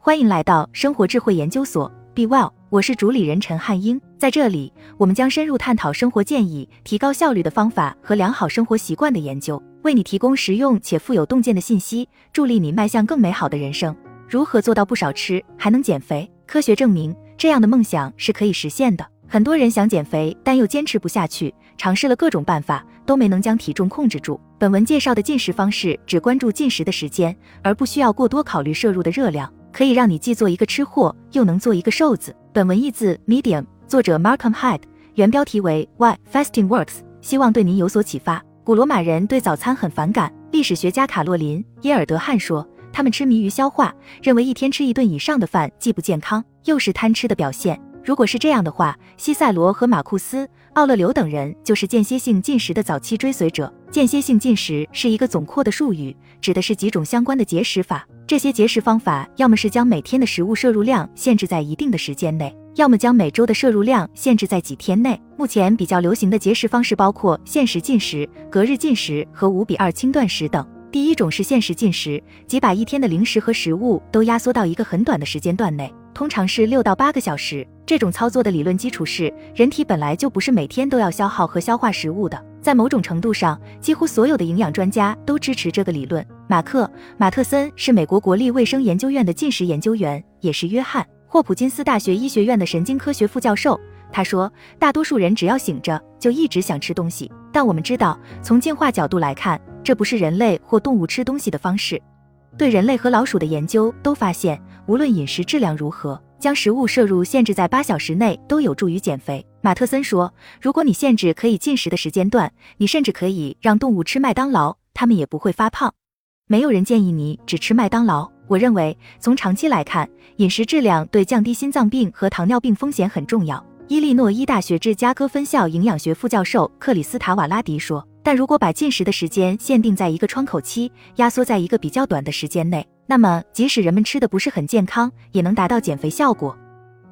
欢迎来到生活智慧研究所，Be Well，我是主理人陈汉英。在这里，我们将深入探讨生活建议、提高效率的方法和良好生活习惯的研究，为你提供实用且富有洞见的信息，助力你迈向更美好的人生。如何做到不少吃还能减肥？科学证明，这样的梦想是可以实现的。很多人想减肥，但又坚持不下去，尝试了各种办法，都没能将体重控制住。本文介绍的进食方式只关注进食的时间，而不需要过多考虑摄入的热量，可以让你既做一个吃货，又能做一个瘦子。本文译自 Medium，作者 Markham Hyde，原标题为 Why Fasting Works，希望对您有所启发。古罗马人对早餐很反感，历史学家卡洛琳·耶尔德汉说，他们痴迷于消化，认为一天吃一顿以上的饭既不健康，又是贪吃的表现。如果是这样的话，西塞罗和马库斯·奥勒留等人就是间歇性进食的早期追随者。间歇性进食是一个总括的术语，指的是几种相关的节食法。这些节食方法要么是将每天的食物摄入量限制在一定的时间内，要么将每周的摄入量限制在几天内。目前比较流行的节食方式包括限时进食、隔日进食和五比二轻断食等。第一种是限时进食，即把一天的零食和食物都压缩到一个很短的时间段内。通常是六到八个小时。这种操作的理论基础是，人体本来就不是每天都要消耗和消化食物的。在某种程度上，几乎所有的营养专家都支持这个理论。马克·马特森是美国国立卫生研究院的进食研究员，也是约翰·霍普金斯大学医学院的神经科学副教授。他说，大多数人只要醒着，就一直想吃东西。但我们知道，从进化角度来看，这不是人类或动物吃东西的方式。对人类和老鼠的研究都发现。无论饮食质量如何，将食物摄入限制在八小时内都有助于减肥。马特森说：“如果你限制可以进食的时间段，你甚至可以让动物吃麦当劳，它们也不会发胖。没有人建议你只吃麦当劳。我认为，从长期来看，饮食质量对降低心脏病和糖尿病风险很重要。”伊利诺伊大学芝加哥分校营养学副教授克里斯塔瓦拉迪说。但如果把进食的时间限定在一个窗口期，压缩在一个比较短的时间内，那么即使人们吃的不是很健康，也能达到减肥效果。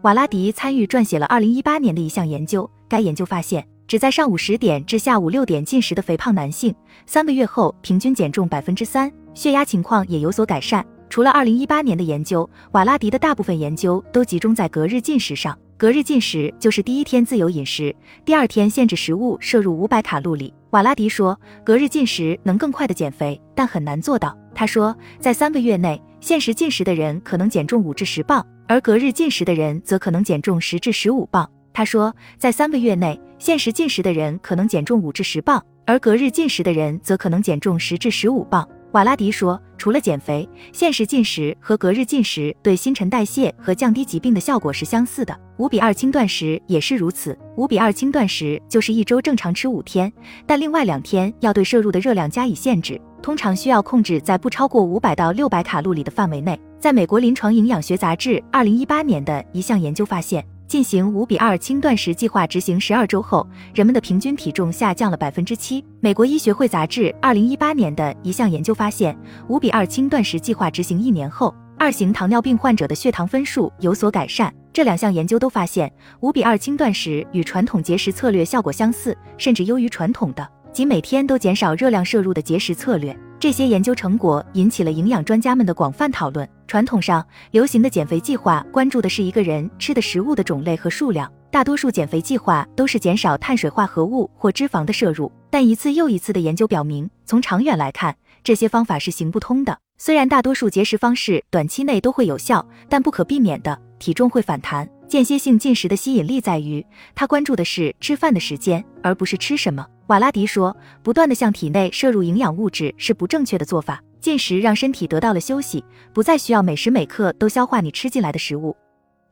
瓦拉迪参与撰写了2018年的一项研究，该研究发现，只在上午十点至下午六点进食的肥胖男性，三个月后平均减重百分之三，血压情况也有所改善。除了2018年的研究，瓦拉迪的大部分研究都集中在隔日进食上。隔日进食就是第一天自由饮食，第二天限制食物摄入五百卡路里。瓦拉迪说，隔日进食能更快的减肥，但很难做到。他说，在三个月内，限时进食的人可能减重五至十磅，而隔日进食的人则可能减重十至十五磅。他说，在三个月内，限时进食的人可能减重五至十磅，而隔日进食的人则可能减重十至十五磅。瓦拉迪说，除了减肥，限时进食和隔日进食对新陈代谢和降低疾病的效果是相似的。五比二轻断食也是如此。五比二轻断食就是一周正常吃五天，但另外两天要对摄入的热量加以限制，通常需要控制在不超过五百到六百卡路里的范围内。在美国临床营养学杂志二零一八年的一项研究发现。进行五比二轻断食计划执行十二周后，人们的平均体重下降了百分之七。美国医学会杂志二零一八年的一项研究发现，五比二轻断食计划执行一年后，二型糖尿病患者的血糖分数有所改善。这两项研究都发现，五比二轻断食与传统节食策略效果相似，甚至优于传统的即每天都减少热量摄入的节食策略。这些研究成果引起了营养专家们的广泛讨论。传统上流行的减肥计划关注的是一个人吃的食物的种类和数量，大多数减肥计划都是减少碳水化合物或脂肪的摄入。但一次又一次的研究表明，从长远来看，这些方法是行不通的。虽然大多数节食方式短期内都会有效，但不可避免的体重会反弹。间歇性进食的吸引力在于，它关注的是吃饭的时间，而不是吃什么。瓦拉迪说，不断的向体内摄入营养物质是不正确的做法。进食让身体得到了休息，不再需要每时每刻都消化你吃进来的食物。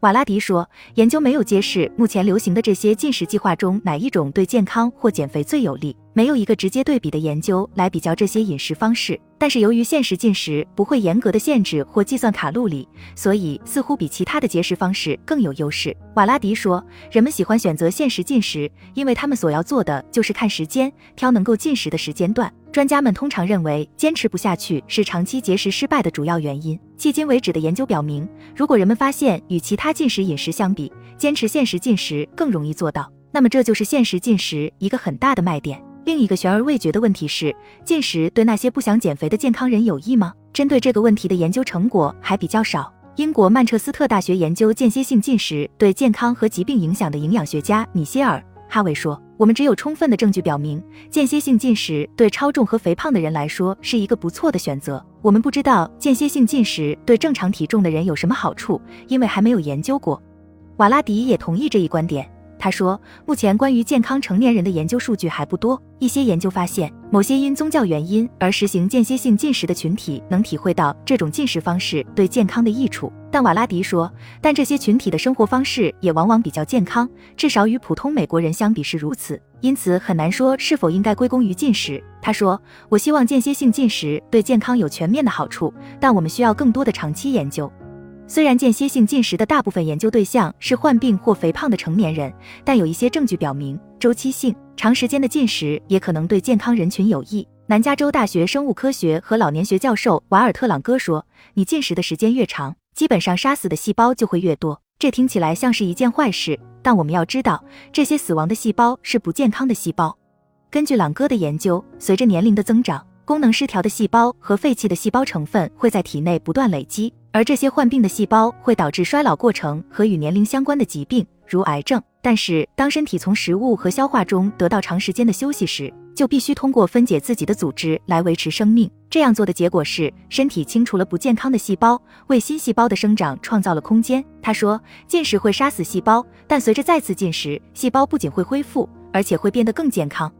瓦拉迪说，研究没有揭示目前流行的这些进食计划中哪一种对健康或减肥最有利。没有一个直接对比的研究来比较这些饮食方式，但是由于限时进食不会严格的限制或计算卡路里，所以似乎比其他的节食方式更有优势。瓦拉迪说，人们喜欢选择限时进食，因为他们所要做的就是看时间，挑能够进食的时间段。专家们通常认为坚持不下去是长期节食失败的主要原因。迄今为止的研究表明，如果人们发现与其他进食饮食相比，坚持限时进食更容易做到，那么这就是限时进食一个很大的卖点。另一个悬而未决的问题是，进食对那些不想减肥的健康人有益吗？针对这个问题的研究成果还比较少。英国曼彻斯特大学研究间歇性进食对健康和疾病影响的营养学家米歇尔·哈维说：“我们只有充分的证据表明，间歇性进食对超重和肥胖的人来说是一个不错的选择。我们不知道间歇性进食对正常体重的人有什么好处，因为还没有研究过。”瓦拉迪也同意这一观点。他说，目前关于健康成年人的研究数据还不多。一些研究发现，某些因宗教原因而实行间歇性进食的群体能体会到这种进食方式对健康的益处。但瓦拉迪说，但这些群体的生活方式也往往比较健康，至少与普通美国人相比是如此。因此很难说是否应该归功于进食。他说，我希望间歇性进食对健康有全面的好处，但我们需要更多的长期研究。虽然间歇性进食的大部分研究对象是患病或肥胖的成年人，但有一些证据表明，周期性、长时间的进食也可能对健康人群有益。南加州大学生物科学和老年学教授瓦尔特·朗戈说：“你进食的时间越长，基本上杀死的细胞就会越多。这听起来像是一件坏事，但我们要知道，这些死亡的细胞是不健康的细胞。根据朗哥的研究，随着年龄的增长，功能失调的细胞和废弃的细胞成分会在体内不断累积。”而这些患病的细胞会导致衰老过程和与年龄相关的疾病，如癌症。但是，当身体从食物和消化中得到长时间的休息时，就必须通过分解自己的组织来维持生命。这样做的结果是，身体清除了不健康的细胞，为新细胞的生长创造了空间。他说，进食会杀死细胞，但随着再次进食，细胞不仅会恢复，而且会变得更健康。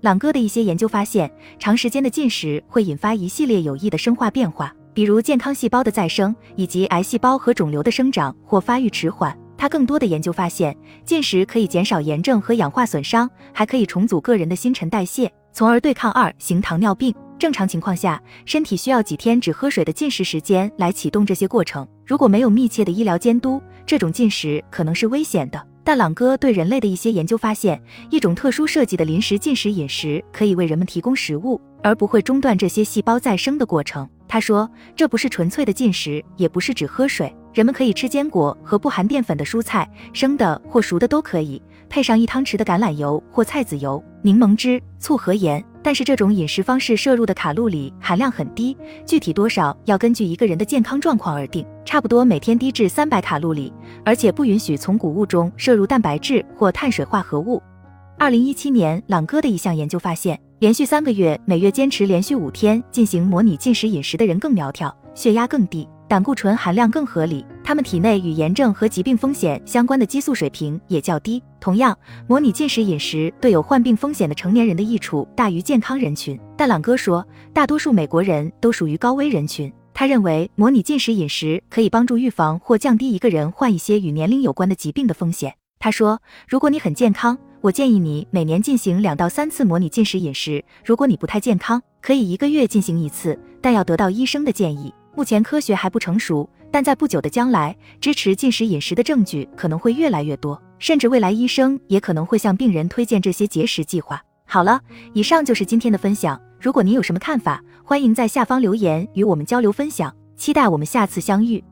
朗哥的一些研究发现，长时间的进食会引发一系列有益的生化变化。比如健康细胞的再生，以及癌细胞和肿瘤的生长或发育迟缓。他更多的研究发现，进食可以减少炎症和氧化损伤，还可以重组个人的新陈代谢，从而对抗二型糖尿病。正常情况下，身体需要几天只喝水的进食时间来启动这些过程。如果没有密切的医疗监督，这种进食可能是危险的。但朗哥对人类的一些研究发现，一种特殊设计的临时进食饮食可以为人们提供食物，而不会中断这些细胞再生的过程。他说：“这不是纯粹的进食，也不是只喝水。人们可以吃坚果和不含淀粉的蔬菜，生的或熟的都可以，配上一汤匙的橄榄油或菜籽油、柠檬汁、醋和盐。但是这种饮食方式摄入的卡路里含量很低，具体多少要根据一个人的健康状况而定，差不多每天低至三百卡路里，而且不允许从谷物中摄入蛋白质或碳水化合物。”二零一七年，朗哥的一项研究发现。连续三个月，每月坚持连续五天进行模拟进食饮食的人更苗条，血压更低，胆固醇含量更合理，他们体内与炎症和疾病风险相关的激素水平也较低。同样，模拟进食饮食对有患病风险的成年人的益处大于健康人群。但朗哥说，大多数美国人都属于高危人群。他认为，模拟进食饮食可以帮助预防或降低一个人患一些与年龄有关的疾病的风险。他说，如果你很健康。我建议你每年进行两到三次模拟进食饮食。如果你不太健康，可以一个月进行一次，但要得到医生的建议。目前科学还不成熟，但在不久的将来，支持进食饮食的证据可能会越来越多，甚至未来医生也可能会向病人推荐这些节食计划。好了，以上就是今天的分享。如果您有什么看法，欢迎在下方留言与我们交流分享。期待我们下次相遇。